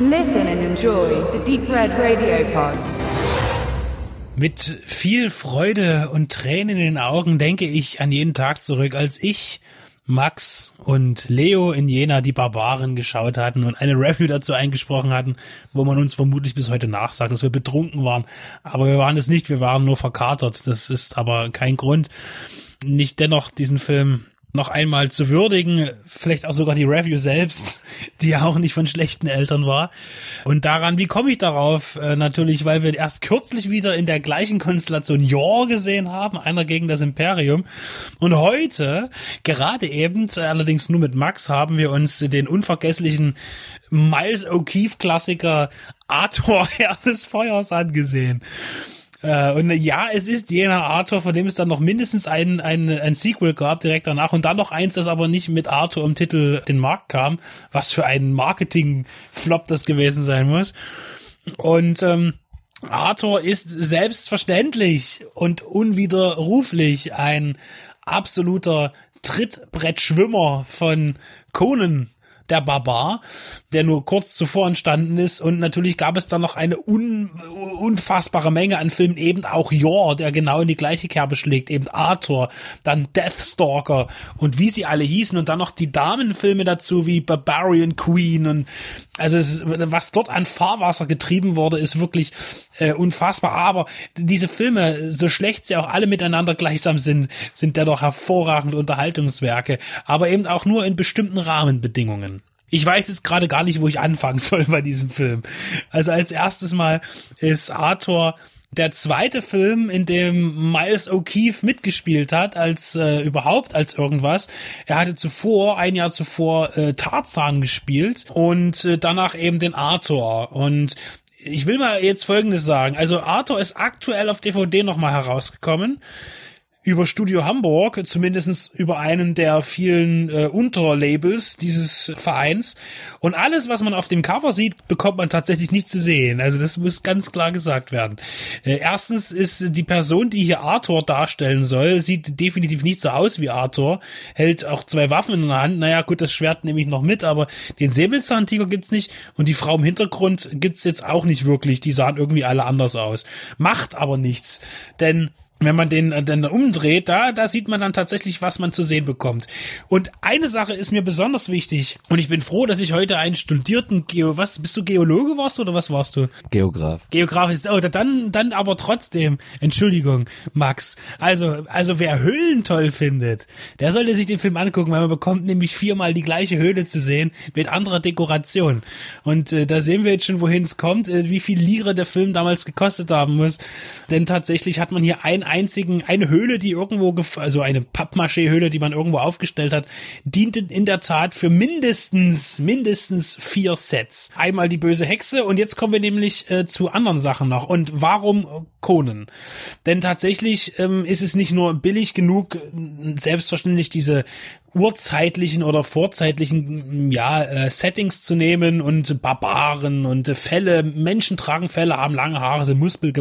Listen and enjoy the Deep Red Radio Pod. Mit viel Freude und Tränen in den Augen denke ich an jeden Tag zurück, als ich, Max und Leo in Jena die Barbaren geschaut hatten und eine Review dazu eingesprochen hatten, wo man uns vermutlich bis heute nachsagt, dass wir betrunken waren. Aber wir waren es nicht, wir waren nur verkatert. Das ist aber kein Grund, nicht dennoch diesen Film noch einmal zu würdigen, vielleicht auch sogar die Review selbst, die ja auch nicht von schlechten Eltern war. Und daran, wie komme ich darauf? Äh, natürlich, weil wir erst kürzlich wieder in der gleichen Konstellation Yor gesehen haben, einer gegen das Imperium. Und heute, gerade eben, allerdings nur mit Max, haben wir uns den unvergesslichen Miles O'Keefe Klassiker Arthur Herr des Feuers angesehen. Äh, und ja, es ist jener Arthur, von dem es dann noch mindestens ein, ein, ein Sequel gab direkt danach und dann noch eins, das aber nicht mit Arthur im Titel den Markt kam. Was für ein Marketing-Flop das gewesen sein muss. Und ähm, Arthur ist selbstverständlich und unwiderruflich ein absoluter Trittbrettschwimmer von Conan der Barbar, der nur kurz zuvor entstanden ist. Und natürlich gab es dann noch eine un unfassbare Menge an Filmen, eben auch Yor, der genau in die gleiche Kerbe schlägt, eben Arthur, dann Deathstalker und wie sie alle hießen und dann noch die Damenfilme dazu wie Barbarian Queen und also es, was dort an Fahrwasser getrieben wurde, ist wirklich äh, unfassbar. Aber diese Filme, so schlecht sie auch alle miteinander gleichsam sind, sind dennoch hervorragende Unterhaltungswerke, aber eben auch nur in bestimmten Rahmenbedingungen. Ich weiß jetzt gerade gar nicht, wo ich anfangen soll bei diesem Film. Also als erstes mal ist Arthur der zweite Film, in dem Miles O'Keefe mitgespielt hat, als äh, überhaupt als irgendwas. Er hatte zuvor, ein Jahr zuvor, äh, Tarzan gespielt und äh, danach eben den Arthur. Und ich will mal jetzt Folgendes sagen. Also Arthur ist aktuell auf DVD nochmal herausgekommen über Studio Hamburg, zumindestens über einen der vielen äh, Unterlabels dieses Vereins. Und alles, was man auf dem Cover sieht, bekommt man tatsächlich nicht zu sehen. Also das muss ganz klar gesagt werden. Äh, erstens ist die Person, die hier Arthur darstellen soll, sieht definitiv nicht so aus wie Arthur, hält auch zwei Waffen in der Hand. Naja, gut, das Schwert nehme ich noch mit, aber den Säbelzahntiger gibt's nicht und die Frau im Hintergrund gibt's jetzt auch nicht wirklich. Die sahen irgendwie alle anders aus. Macht aber nichts, denn wenn man den äh, dann umdreht, da, da sieht man dann tatsächlich, was man zu sehen bekommt. Und eine Sache ist mir besonders wichtig und ich bin froh, dass ich heute einen studierten Geo, was, bist du Geologe warst oder was warst du? Geograf. Geograf ist, oh, dann, dann aber trotzdem, Entschuldigung, Max. Also, also wer Höhlen toll findet, der sollte sich den Film angucken, weil man bekommt nämlich viermal die gleiche Höhle zu sehen mit anderer Dekoration. Und äh, da sehen wir jetzt schon, wohin es kommt, äh, wie viel Lire der Film damals gekostet haben muss. Denn tatsächlich hat man hier ein einzigen, eine Höhle, die irgendwo, also eine Pappmaché-Höhle, die man irgendwo aufgestellt hat, diente in der Tat für mindestens, mindestens vier Sets. Einmal die böse Hexe und jetzt kommen wir nämlich äh, zu anderen Sachen noch. Und warum Conan? Denn tatsächlich ähm, ist es nicht nur billig genug, selbstverständlich diese urzeitlichen oder vorzeitlichen ja äh, Settings zu nehmen und Barbaren und äh, Fälle Menschen tragen Fälle haben lange Haare sind Muskel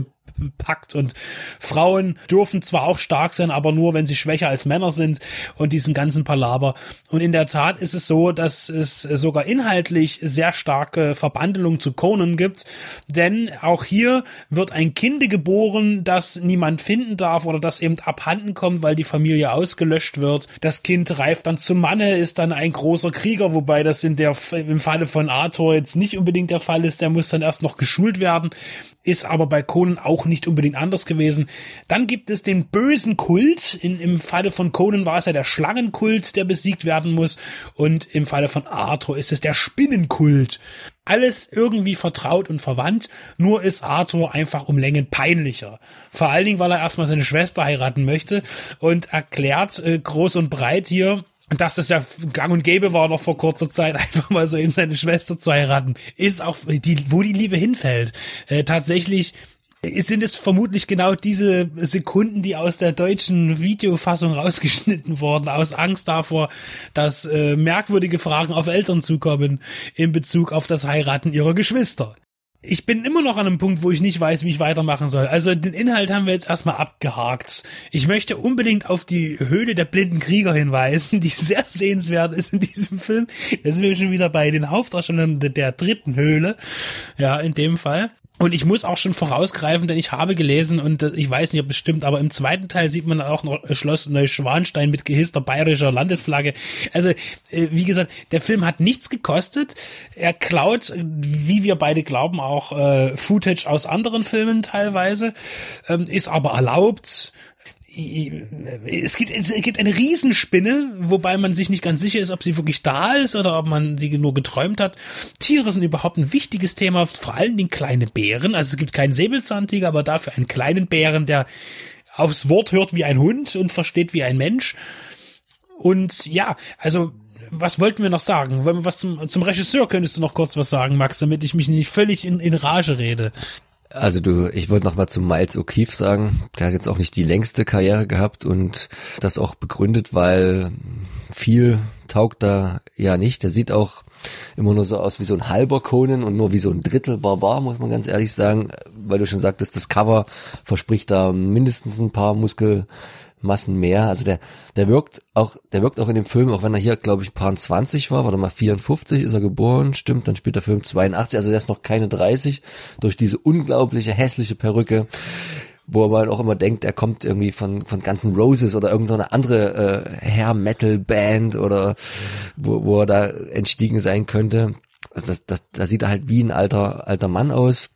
packt und Frauen dürfen zwar auch stark sein, aber nur, wenn sie schwächer als Männer sind und diesen ganzen Palaber. Und in der Tat ist es so, dass es sogar inhaltlich sehr starke Verbandelung zu Conan gibt, denn auch hier wird ein Kind geboren, das niemand finden darf oder das eben abhanden kommt, weil die Familie ausgelöscht wird. Das Kind reift dann zum Manne, ist dann ein großer Krieger, wobei das in der, im Falle von Arthur jetzt nicht unbedingt der Fall ist, der muss dann erst noch geschult werden ist aber bei Conan auch nicht unbedingt anders gewesen. Dann gibt es den bösen Kult. In, Im Falle von Conan war es ja der Schlangenkult, der besiegt werden muss. Und im Falle von Arthur ist es der Spinnenkult. Alles irgendwie vertraut und verwandt, nur ist Arthur einfach um Längen peinlicher. Vor allen Dingen, weil er erstmal seine Schwester heiraten möchte und erklärt äh, groß und breit hier, dass das ja gang und gäbe war noch vor kurzer Zeit, einfach mal so eben seine Schwester zu heiraten, ist auch die, wo die Liebe hinfällt. Äh, tatsächlich sind es vermutlich genau diese Sekunden, die aus der deutschen Videofassung rausgeschnitten wurden, aus Angst davor, dass äh, merkwürdige Fragen auf Eltern zukommen in Bezug auf das Heiraten ihrer Geschwister. ich bin immer noch an einem Punkt, wo ich nicht weiß, wie ich weitermachen soll. Also den Inhalt haben wir jetzt erstmal abgehakt. Ich möchte unbedingt auf die Höhle der blinden Krieger hinweisen, die sehr sehenswert ist in diesem Film. Da sind wir schon wieder bei den Hauptdarstellern der dritten Höhle. Ja, in dem Fall. Und ich muss auch schon vorausgreifen, denn ich habe gelesen und äh, ich weiß nicht, ob es stimmt, aber im zweiten Teil sieht man auch noch Schloss Neuschwanstein mit gehisster bayerischer Landesflagge. Also, äh, wie gesagt, der Film hat nichts gekostet. Er klaut, wie wir beide glauben, auch äh, Footage aus anderen Filmen teilweise, ähm, ist aber erlaubt es gibt, es gibt eine Riesenspinne, wobei man sich nicht ganz sicher ist, ob sie wirklich da ist oder ob man sie nur geträumt hat. Tiere sind überhaupt ein wichtiges Thema, vor allen Dingen kleine Bären. Also es gibt keinen Säbelzahntiger, aber dafür einen kleinen Bären, der aufs Wort hört wie ein Hund und versteht wie ein Mensch. Und ja, also was wollten wir noch sagen? Was zum, zum Regisseur könntest du noch kurz was sagen, Max, damit ich mich nicht völlig in, in Rage rede. Also du, ich wollte noch mal zu Miles O'Keefe sagen, der hat jetzt auch nicht die längste Karriere gehabt und das auch begründet, weil viel taugt da ja nicht. Der sieht auch immer nur so aus wie so ein halber Conan und nur wie so ein Drittel Barbar, muss man ganz ehrlich sagen, weil du schon sagtest, das Cover verspricht da mindestens ein paar Muskel Massen mehr. Also der, der wirkt auch, der wirkt auch in dem Film, auch wenn er hier, glaube ich, paar 20 war, warte mal, 54 ist er geboren, stimmt, dann spielt der Film 82, also der ist noch keine 30, durch diese unglaubliche hässliche Perücke wo man auch immer denkt, er kommt irgendwie von von ganzen Roses oder irgendeine andere äh, Hair Metal Band oder wo, wo er da entstiegen sein könnte. Also das, das, da sieht er halt wie ein alter alter Mann aus.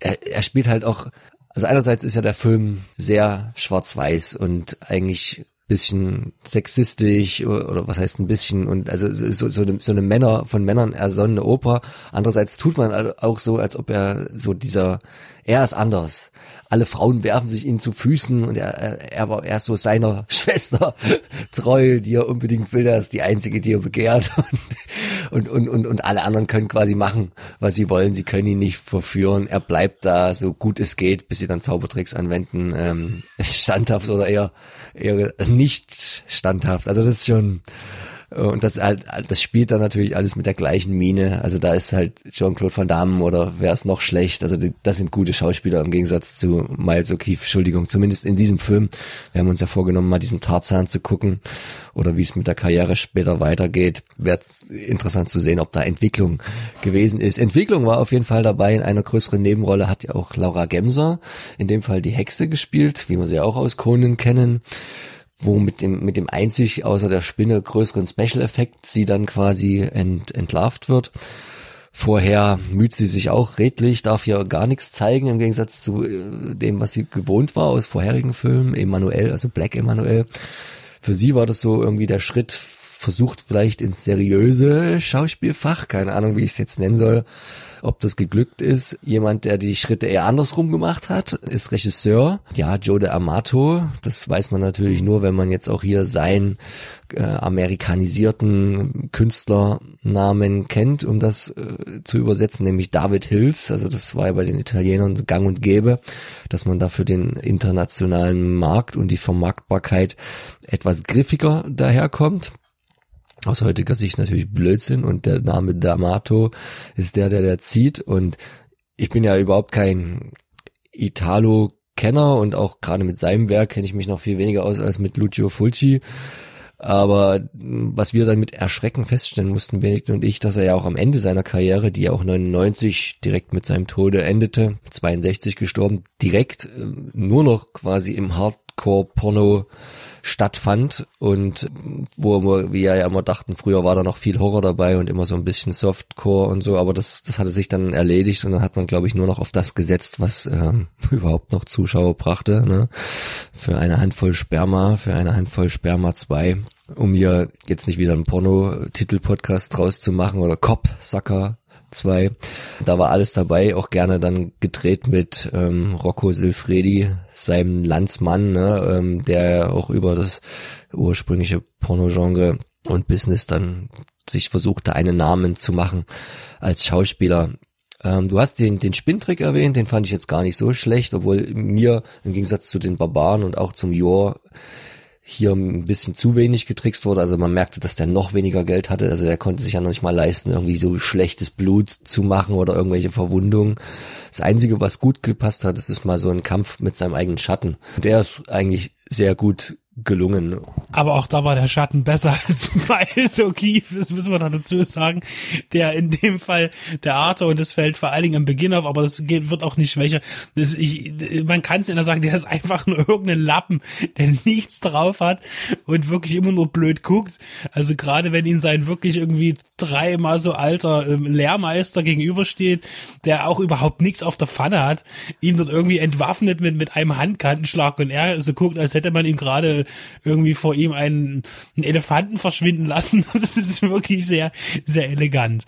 Er, er spielt halt auch also einerseits ist ja der Film sehr schwarz-weiß und eigentlich bisschen sexistisch oder was heißt ein bisschen und also so, so, eine, so eine Männer von Männern ersonnene Oper. Andererseits tut man auch so, als ob er so dieser, er ist anders alle Frauen werfen sich ihm zu Füßen und er, er war erst so seiner Schwester treu, die er unbedingt will, er ist die einzige, die er begehrt und, und, und, und alle anderen können quasi machen, was sie wollen, sie können ihn nicht verführen, er bleibt da so gut es geht, bis sie dann Zaubertricks anwenden, ähm, standhaft oder eher, eher nicht standhaft, also das ist schon, und das halt, das spielt dann natürlich alles mit der gleichen Mine. Also da ist halt Jean-Claude Van Damme oder wer ist noch schlecht. Also das sind gute Schauspieler im Gegensatz zu Miles O'Keefe. Entschuldigung, zumindest in diesem Film. Wir haben uns ja vorgenommen, mal diesen Tarzan zu gucken oder wie es mit der Karriere später weitergeht. Wäre interessant zu sehen, ob da Entwicklung gewesen ist. Entwicklung war auf jeden Fall dabei. In einer größeren Nebenrolle hat ja auch Laura Gemser, in dem Fall die Hexe gespielt, wie wir sie auch aus Conan kennen wo mit dem, mit dem einzig außer der Spinne größeren Special-Effekt sie dann quasi ent, entlarvt wird. Vorher müht sie sich auch redlich, darf hier gar nichts zeigen, im Gegensatz zu äh, dem, was sie gewohnt war aus vorherigen Filmen. Emanuel, also Black Emanuel. Für sie war das so irgendwie der Schritt, versucht vielleicht ins seriöse Schauspielfach, keine Ahnung, wie ich es jetzt nennen soll, ob das geglückt ist. Jemand, der die Schritte eher andersrum gemacht hat, ist Regisseur. Ja, Joe de Amato. Das weiß man natürlich nur, wenn man jetzt auch hier seinen äh, amerikanisierten Künstlernamen kennt, um das äh, zu übersetzen, nämlich David Hills. Also das war ja bei den Italienern gang und gäbe, dass man da für den internationalen Markt und die Vermarktbarkeit etwas griffiger daherkommt aus heutiger Sicht natürlich Blödsinn und der Name D'Amato ist der, der der zieht und ich bin ja überhaupt kein Italo-Kenner und auch gerade mit seinem Werk kenne ich mich noch viel weniger aus als mit Lucio Fulci. Aber was wir dann mit Erschrecken feststellen mussten, Benedikt und ich, dass er ja auch am Ende seiner Karriere, die ja auch 99 direkt mit seinem Tode endete, 62 gestorben, direkt äh, nur noch quasi im Hardcore-Porno stattfand und wo wir, wie ja immer dachten, früher war da noch viel Horror dabei und immer so ein bisschen Softcore und so, aber das, das hatte sich dann erledigt und dann hat man, glaube ich, nur noch auf das gesetzt, was ähm, überhaupt noch Zuschauer brachte, ne? Für eine Handvoll Sperma, für eine Handvoll Sperma 2, um hier jetzt nicht wieder einen Porno-Titel-Podcast draus zu machen oder Cop, Sucker, 2. Da war alles dabei, auch gerne dann gedreht mit ähm, Rocco Silfredi, seinem Landsmann, ne, ähm, der auch über das ursprüngliche Pornogenre und Business dann sich versuchte, einen Namen zu machen als Schauspieler. Ähm, du hast den, den Spinntrick erwähnt, den fand ich jetzt gar nicht so schlecht, obwohl mir im Gegensatz zu den Barbaren und auch zum Jor hier ein bisschen zu wenig getrickst wurde. Also man merkte, dass der noch weniger Geld hatte. Also der konnte sich ja noch nicht mal leisten, irgendwie so schlechtes Blut zu machen oder irgendwelche Verwundungen. Das Einzige, was gut gepasst hat, das ist mal so ein Kampf mit seinem eigenen Schatten. Der ist eigentlich sehr gut gelungen. Aber auch da war der Schatten besser als bei Sokiv, das müssen wir da dazu sagen, der in dem Fall der Arthur und das fällt vor allen Dingen am Beginn auf, aber das geht, wird auch nicht schwächer. Das, ich, man kann es ja sagen, der ist einfach nur irgendein Lappen, der nichts drauf hat und wirklich immer nur blöd guckt. Also gerade wenn ihn sein wirklich irgendwie dreimal so alter ähm, Lehrmeister gegenübersteht, der auch überhaupt nichts auf der Pfanne hat, ihn dort irgendwie entwaffnet mit, mit einem Handkantenschlag und er so guckt, als hätte man ihm gerade irgendwie vor ihm einen, einen Elefanten verschwinden lassen. Das ist wirklich sehr, sehr elegant.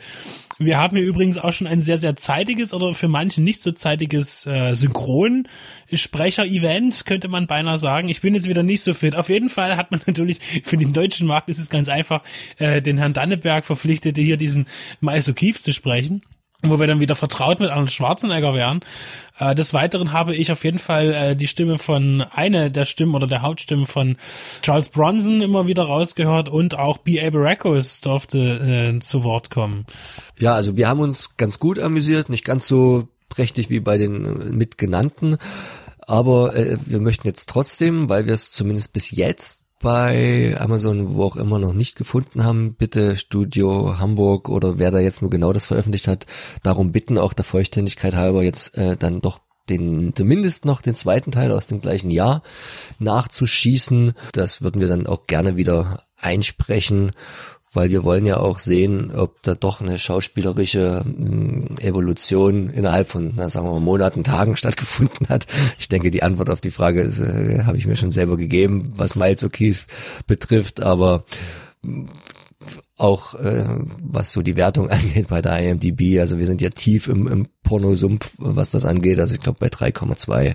Wir haben hier übrigens auch schon ein sehr, sehr zeitiges oder für manche nicht so zeitiges äh, Synchronsprecher-Event, könnte man beinahe sagen. Ich bin jetzt wieder nicht so fit. Auf jeden Fall hat man natürlich, für den deutschen Markt ist es ganz einfach, äh, den Herrn Danneberg verpflichtete, hier diesen Maiso Kief zu sprechen wo wir dann wieder vertraut mit Arnold Schwarzenegger wären. Äh, des Weiteren habe ich auf jeden Fall äh, die Stimme von, eine der Stimmen oder der Hauptstimmen von Charles Bronson immer wieder rausgehört und auch B.A. Baracus durfte äh, zu Wort kommen. Ja, also wir haben uns ganz gut amüsiert, nicht ganz so prächtig wie bei den äh, mitgenannten, aber äh, wir möchten jetzt trotzdem, weil wir es zumindest bis jetzt bei Amazon, wo auch immer noch nicht gefunden haben, bitte Studio Hamburg oder wer da jetzt nur genau das veröffentlicht hat, darum bitten, auch der Vollständigkeit halber jetzt äh, dann doch den zumindest noch den zweiten Teil aus dem gleichen Jahr nachzuschießen. Das würden wir dann auch gerne wieder einsprechen weil wir wollen ja auch sehen, ob da doch eine schauspielerische hm, Evolution innerhalb von, na, sagen wir mal, Monaten, Tagen stattgefunden hat. Ich denke, die Antwort auf die Frage ist, äh, habe ich mir schon selber gegeben, was Miles O'Keefe betrifft, aber hm, auch äh, was so die Wertung angeht bei der IMDb, also wir sind ja tief im, im Pornosumpf, was das angeht, also ich glaube bei 3,2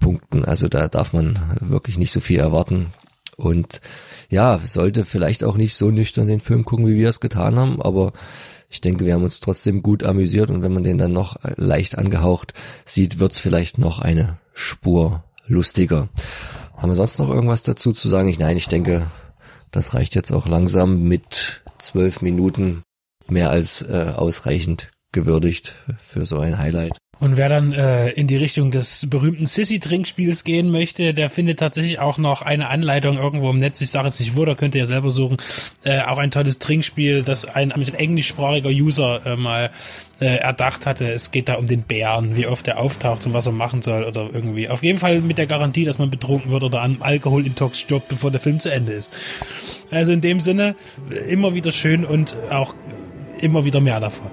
Punkten, also da darf man wirklich nicht so viel erwarten und ja, sollte vielleicht auch nicht so nüchtern den Film gucken, wie wir es getan haben, aber ich denke, wir haben uns trotzdem gut amüsiert und wenn man den dann noch leicht angehaucht sieht, wird's vielleicht noch eine Spur lustiger. Haben wir sonst noch irgendwas dazu zu sagen? Ich, nein, ich denke, das reicht jetzt auch langsam mit zwölf Minuten mehr als äh, ausreichend gewürdigt für so ein Highlight. Und wer dann äh, in die Richtung des berühmten Sissy-Trinkspiels gehen möchte, der findet tatsächlich auch noch eine Anleitung irgendwo im Netz. Ich sage jetzt nicht wo, da könnt ihr ja selber suchen. Äh, auch ein tolles Trinkspiel, das ein, ein englischsprachiger User äh, mal äh, erdacht hatte. Es geht da um den Bären, wie oft er auftaucht und was er machen soll oder irgendwie. Auf jeden Fall mit der Garantie, dass man betrunken wird oder an Alkoholintox stirbt, bevor der Film zu Ende ist. Also in dem Sinne immer wieder schön und auch immer wieder mehr davon.